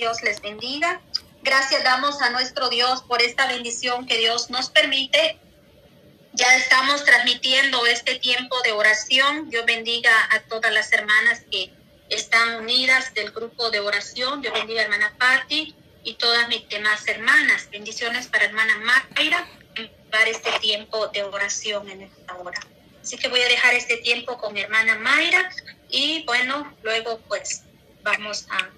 Dios les bendiga. Gracias damos a nuestro Dios por esta bendición que Dios nos permite. Ya estamos transmitiendo este tiempo de oración. Dios bendiga a todas las hermanas que están unidas del grupo de oración. Dios bendiga a hermana Patti y todas mis demás hermanas. Bendiciones para hermana Mayra para este tiempo de oración en esta hora. Así que voy a dejar este tiempo con mi hermana Mayra y bueno, luego pues vamos a,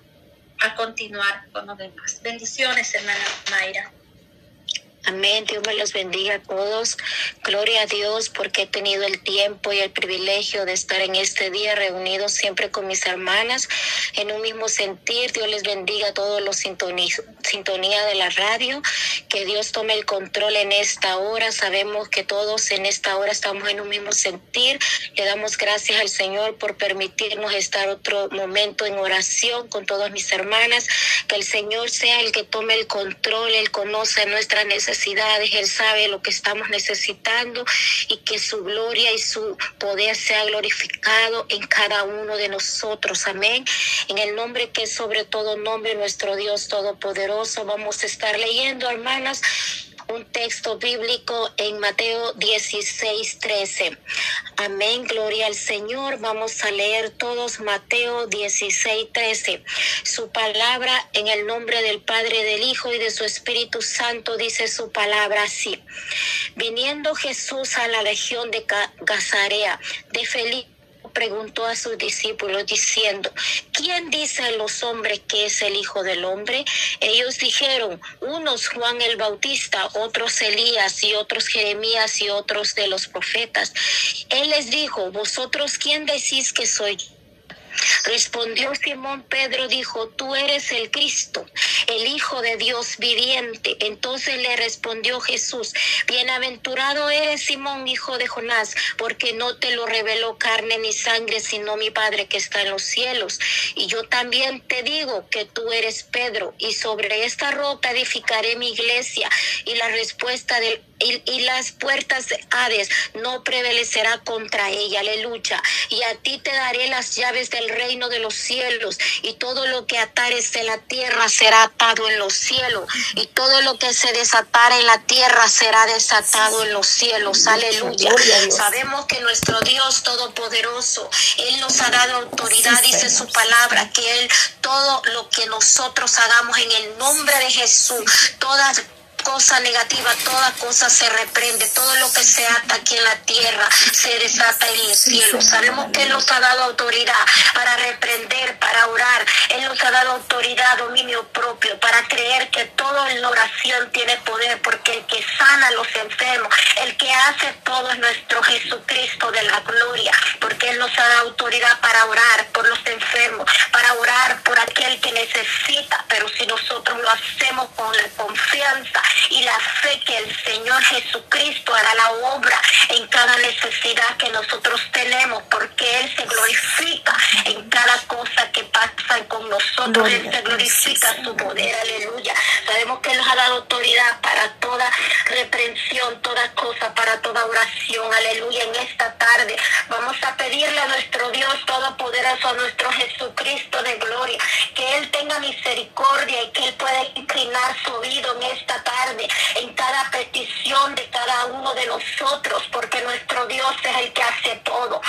a continuar con lo demás. Bendiciones, hermana Mayra. Amén. Dios me los bendiga a todos. Gloria a Dios porque he tenido el tiempo y el privilegio de estar en este día reunidos siempre con mis hermanas en un mismo sentir. Dios les bendiga a todos los sintonía de la radio. Que Dios tome el control en esta hora. Sabemos que todos en esta hora estamos en un mismo sentir. Le damos gracias al Señor por permitirnos estar otro momento en oración con todas mis hermanas. Que el Señor sea el que tome el control. Él conoce nuestras necesidades necesidades, Él sabe lo que estamos necesitando y que su gloria y su poder sea glorificado en cada uno de nosotros. Amén. En el nombre que es sobre todo nombre, nuestro Dios Todopoderoso, vamos a estar leyendo, hermanas un texto bíblico en Mateo 16, 13. Amén, gloria al Señor. Vamos a leer todos Mateo 16, 13. Su palabra en el nombre del Padre, del Hijo y de su Espíritu Santo dice su palabra así. Viniendo Jesús a la región de Gazarea de Felipe preguntó a sus discípulos diciendo, ¿quién dice a los hombres que es el Hijo del Hombre? Ellos dijeron, unos Juan el Bautista, otros Elías y otros Jeremías y otros de los profetas. Él les dijo, ¿vosotros quién decís que soy Respondió Simón Pedro, dijo, tú eres el Cristo, el Hijo de Dios viviente. Entonces le respondió Jesús, bienaventurado eres Simón, hijo de Jonás, porque no te lo reveló carne ni sangre, sino mi Padre que está en los cielos. Y yo también te digo que tú eres Pedro, y sobre esta roca edificaré mi iglesia. Y la respuesta del y, las puertas de Hades no prevalecerá contra ella, aleluya. Y a ti te daré las llaves del reino de los cielos, y todo lo que atares en la tierra será atado en los cielos, y todo lo que se desatare en la tierra será desatado en los cielos, aleluya. Sabemos que nuestro Dios Todopoderoso, Él nos ha dado autoridad, dice su palabra, que Él todo lo que nosotros hagamos en el nombre de Jesús, todas cosa negativa, toda cosa se reprende, todo lo que se ata aquí en la tierra se desata en el cielo. Sabemos que Él nos ha dado autoridad para reprender, para orar. Él nos ha dado autoridad, dominio propio, para creer que todo en la oración tiene poder, porque el que sana a los enfermos, el que hace todo es nuestro Jesucristo de la gloria, porque Él nos ha dado autoridad para orar por los enfermos, para orar por aquel que necesita, pero si nosotros lo hacemos con la confianza y la fe que el Señor Jesucristo hará la obra en cada necesidad que nosotros tenemos, porque Él se glorifica en cada cosa que pasa con nosotros. Él se glorifica su poder, aleluya. Sabemos que Él nos ha dado autoridad para toda reprensión, toda cosa, para toda oración, aleluya. En esta tarde vamos a pedirle a nuestro Dios Todopoderoso, a nuestro Jesucristo de gloria, que Él misericordia y que Él pueda inclinar su oído en esta tarde en cada petición de cada uno de nosotros, porque nuestro Dios es el que hace todo.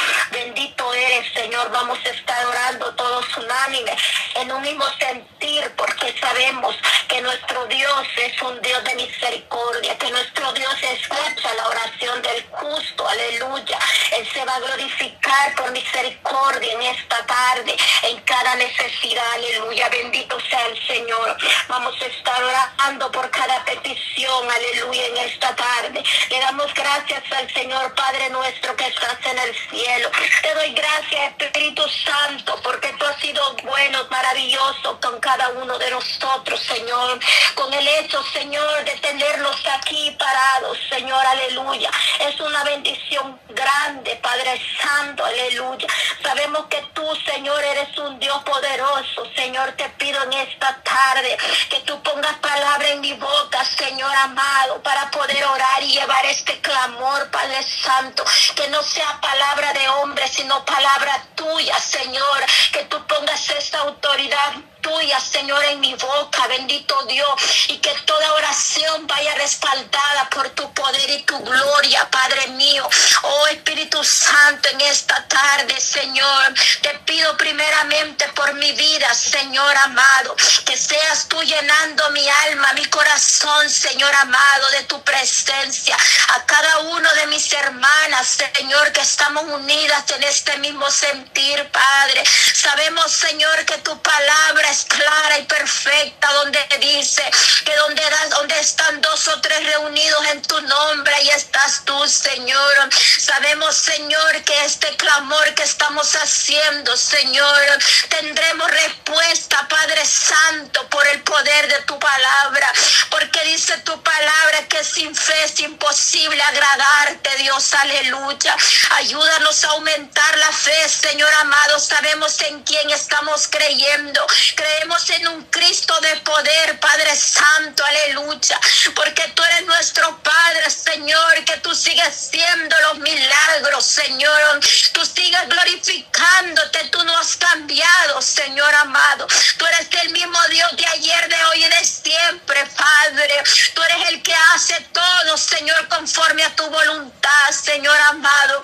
Señor. Vamos a estar orando todos unánimes, en un mismo sentir, porque sabemos que nuestro Dios es un Dios de misericordia, que nuestro Dios escucha la oración del justo. Aleluya. Él se va a glorificar por misericordia en esta tarde, en cada necesidad. Aleluya. Bendito sea el Señor. Vamos a estar orando por cada petición aleluya, en esta tarde. Le damos gracias al Señor Padre nuestro que estás en el cielo. Te doy gracias, Espíritu Santo, porque has sido bueno, maravilloso con cada uno de nosotros, Señor. Con el hecho, Señor, de tenerlos aquí parados, Señor, aleluya. Es una bendición grande, Padre Santo, aleluya. Sabemos que tú, Señor, eres un Dios poderoso. Señor, te pido en esta tarde que tú pongas palabra en mi boca, Señor amado, para poder orar y llevar este clamor, Padre Santo. Que no sea palabra de hombre, sino palabra tuya, Señor. Que tú pongas esta autoridad tuya, Señor, en mi boca, bendito Dios, y que toda oración vaya respaldada por tu poder y tu gloria, Padre mío. Oh Espíritu Santo, en esta tarde, Señor, te pido primeramente por mi vida, Señor amado, que seas tú llenando mi alma, mi corazón, Señor amado, de tu presencia. A cada uno de mis hermanas, Señor, que estamos unidas en este mismo sentir, Padre. Sabemos, Señor, que tu palabra es clara y perfecta, donde dice que donde, donde están dos o tres reunidos en tu nombre, ahí estás tú, Señor. Sabemos, Señor, que este clamor que estamos haciendo, Señor, tendremos respuesta, Padre Santo, por el poder de tu palabra, porque dice tu palabra que sin fe es imposible agradarte, Dios, aleluya. Ayúdanos a aumentar la fe, Señor amado. Sabemos en quién estamos creyendo. Creemos en un Cristo de poder, Padre Santo, aleluya. Porque tú eres nuestro Padre, Señor, que tú sigues siendo los milagros, Señor. Tú sigues glorificándote, tú no has cambiado, Señor amado. Tú eres el mismo Dios de ayer, de hoy y de siempre, Padre. Tú eres el que hace todo, Señor, conforme a tu voluntad, Señor amado.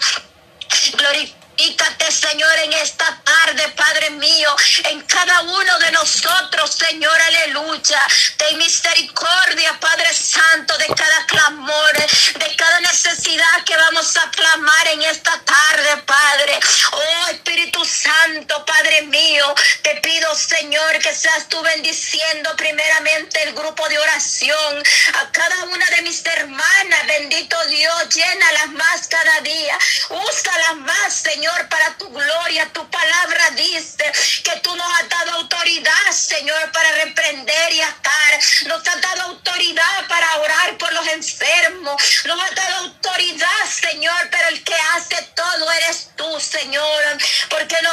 Glorifícate, Señor, en esta tarde, Padre mío, en cada uno de nosotros, Señor, aleluya. Ten misericordia, Padre Santo, de cada clamor, de cada necesidad que vamos a clamar en esta tarde, Padre. Oh Espíritu Santo, Padre mío, te pido, Señor, que seas tú bendiciendo primeramente el grupo de oración, a cada una de mis hermanas, bendito Dios, llénalas más cada día, úsalas más, Señor, para tu gloria. Tu palabra dice que tú nos has dado autoridad, Señor, para reprender y atar. Nos has dado autoridad para orar por los enfermos. Nos has dado autoridad, Señor, pero el que hace todo eres tú, Señor.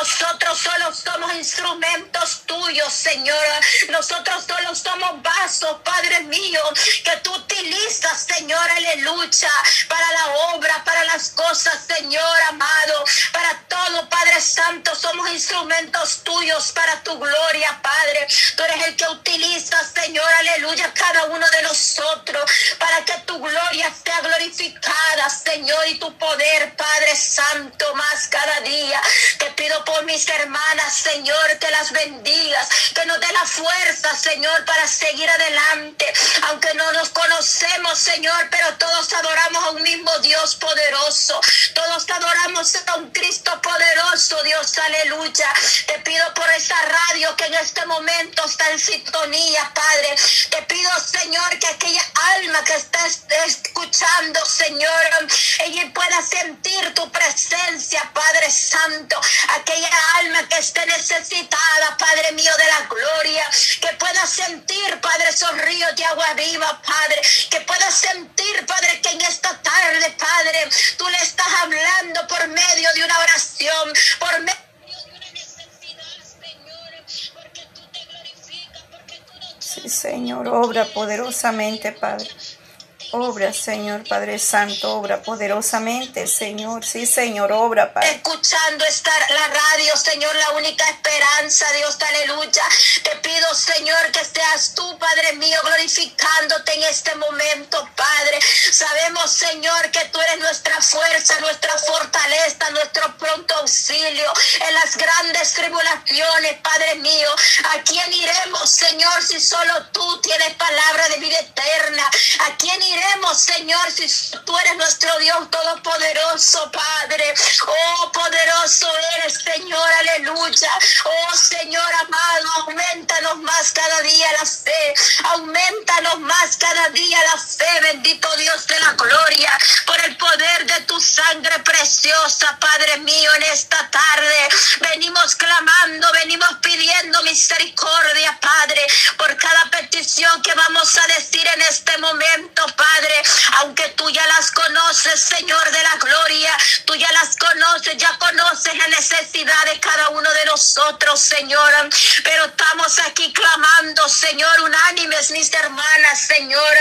Nosotros solo somos instrumentos tuyos, Señor. Nosotros solo somos vasos, Padre mío, que tú utilizas, Señor, aleluya, para la obra, para las cosas, Señor amado, para todo, Padre Santo. Somos instrumentos tuyos para tu gloria, Padre. Tú eres el que utiliza, Señor, aleluya, cada uno de nosotros para que tu gloria sea glorificada, Señor, y tu poder, Padre Santo, más cada día. Te pido por mis hermanas, Señor, que las bendigas, que nos dé la fuerza, Señor, para seguir adelante. Aunque no nos conocemos, Señor, pero todos adoramos a un mismo Dios poderoso. Todos adoramos a un Cristo poderoso, Dios, aleluya. Te pido por esa radio que en este momento está en sintonía, Padre. Te pido, Señor, que aquella alma que está escuchando, Señor, ella pueda sentir tu presencia, Padre Santo. Aquella alma que esté necesitada, Padre mío, de la gloria, que pueda sentir, Padre, esos ríos de agua viva, Padre, que pueda sentir, Padre, que en esta tarde, Padre, tú le estás hablando por medio de una oración, por medio Sí, Señor, obra poderosamente, Padre. Obra, Señor Padre Santo, obra poderosamente, Señor. Sí, Señor, obra, Padre. Escuchando estar la radio, Señor, la única esperanza, Dios, aleluya. Te pido, Señor, que seas tú, Padre mío, glorificándote en este momento, Padre. Sabemos, Señor, que tú eres nuestra fuerza, nuestra fortaleza, nuestro pronto auxilio en las grandes tribulaciones, Padre mío. ¿A quién iremos, Señor, si solo tú tienes palabra de vida eterna? ¿A quién iremos? Señor, si tú eres nuestro Dios todopoderoso, Padre. Oh, poderoso eres, Señor, aleluya. Oh, Señor amado, aumentanos más cada día la fe. Aumentanos más cada día la fe, bendito Dios de la gloria, por el poder de tu sangre preciosa, nosotros, Señor. Pero estamos aquí clamando, Señor, unánime todas mis hermanas, Señor,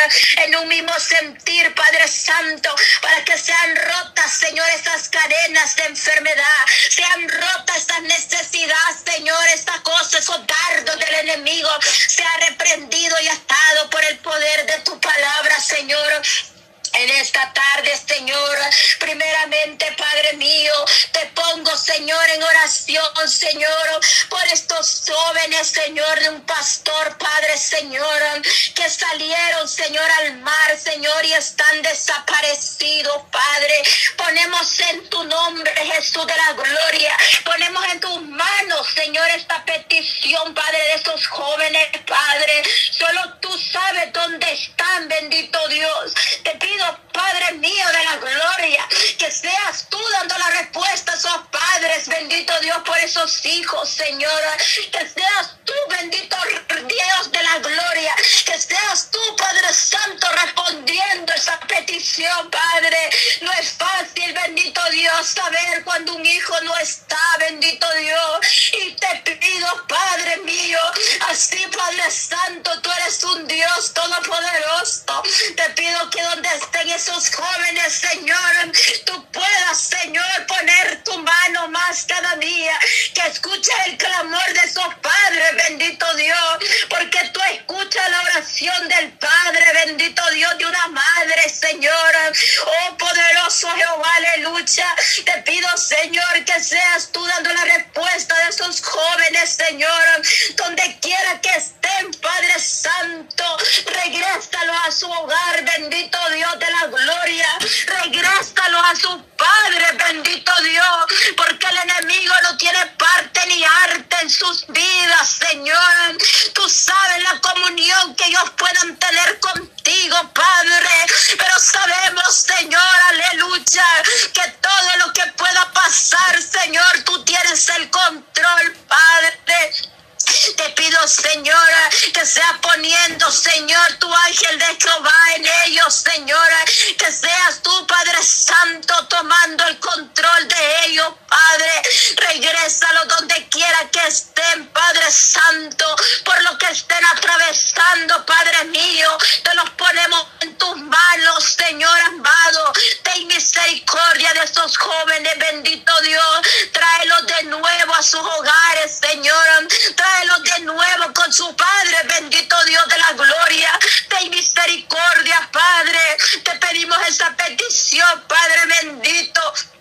en un mismo sentir, Padre Santo, para que sean rotas, Señor, esas cadenas de enfermedad, sean rotas estas necesidades, Señor, esta cosa, esos dardos del enemigo, sea reprendido y atado por el poder de tu palabra, Señor en esta tarde, Señor. Primeramente, Padre mío, te pongo, Señor, en oración, Señor, por estos jóvenes, Señor, de un pastor, Padre, Señor, que salieron, Señor, al mar, Señor, y están desaparecidos, Padre. Ponemos en tu nombre, Jesús de la gloria, ponemos en tus manos, Señor, esta petición, Padre, de esos jóvenes, Padre. Solo tú sabes dónde están, bendito Dios. Te pido Padre mío de la gloria, que seas tú dando la respuesta a esos padres, bendito Dios, por esos hijos, Señora, que seas tú, bendito Dios de la gloria, que seas tú, Padre Santo, respondiendo esa petición, Padre. No es fácil, bendito Dios, saber cuando un hijo no está, bendito Dios. Y te pido, Padre mío, así, Padre Santo, tú eres un Dios todopoderoso. Te pido que donde estén esos jóvenes, Señor, tú puedas, Señor, poner tu mano más cada día, que escuche el clamor de esos padres, bendito Dios, porque tú escuchas la oración del Padre, bendito Dios, de una madre, Señor. Oh, poderoso Jehová, aleluya. Te pido, Señor, que seas tú dando la respuesta de esos jóvenes, Señor, donde quiera que estén, Padre Santo, regrésalo a su hogar, bendito Dios de la gloria, regrésalo a su Padre, bendito Dios, porque el enemigo no tiene parte ni arte en sus vidas, Señor. Tú sabes la comunión que ellos puedan tener contigo, atravesando, Padre mío. Te los ponemos en tus manos, Señor amado. Ten misericordia de esos jóvenes, bendito Dios. Tráelos de nuevo a sus hogares, Señor. Tráelos de nuevo con su Padre, bendito Dios de la gloria. Ten misericordia, Padre. Te pedimos esa petición, Padre bendito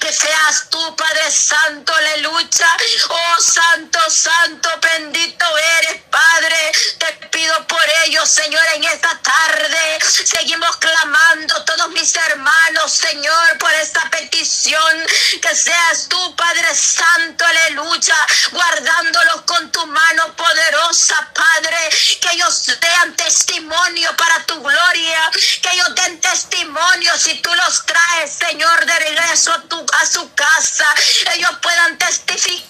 que seas tú, Padre Santo, aleluya. Oh, Santo, Santo, bendito eres, Padre. Te por ellos, Señor, en esta tarde. Seguimos clamando todos mis hermanos, Señor, por esta petición. Que seas tú, Padre Santo, aleluya, guardándolos con tu mano poderosa, Padre. Que ellos sean testimonio para tu gloria. Que ellos den testimonio si tú los traes, Señor, de regreso a tu a su casa, ellos puedan testificar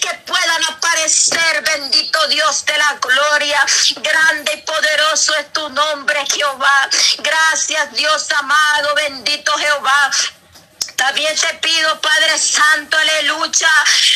que puedan aparecer, bendito Dios de la gloria, grande y poderoso es tu nombre, Jehová. Gracias, Dios amado bendito Jehová. También te pido, Padre Santo, aleluya.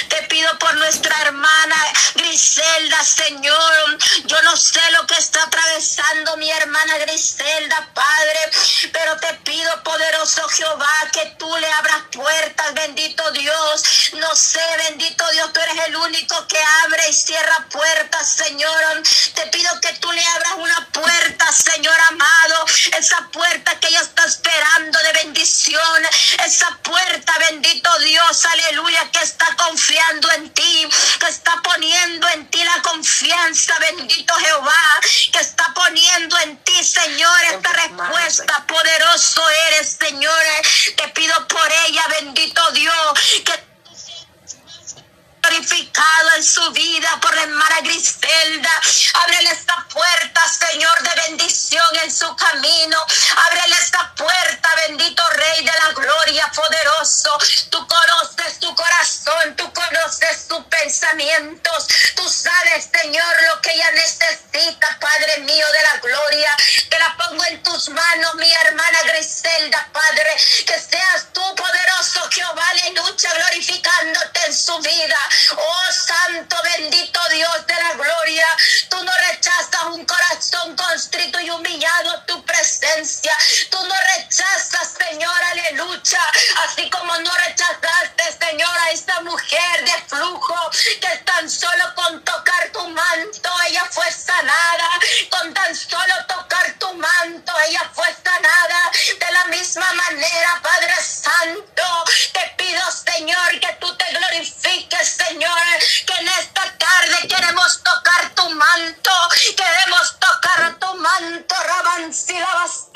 Te pido por nuestra hermana Griselda, Señor. Yo no sé lo que está atravesando mi hermana Griselda, Padre. Pero te pido, poderoso Jehová, que tú le abras puertas, bendito Dios. No sé, bendito Dios, tú eres el único que abre y cierra puertas, Señor. Te pido que tú le abras una puerta, Señor amado. Esa puerta que ella está esperando de bendición. Esa puerta, bendito Dios, aleluya, que está confiando en ti, que está poniendo en ti la confianza, bendito Jehová, que está poniendo en ti, Señor, esta respuesta. Poderoso eres, Señor. Te pido por ella, bendito Dios, que glorificado en su vida por la hermana Griselda. Ábrele esta puerta, Señor, de bendición en su camino. Ábrele esta puerta, rechazaste, Señor, aleluya. Así como no rechazaste, Señor, a esta mujer de flujo que tan solo con tocar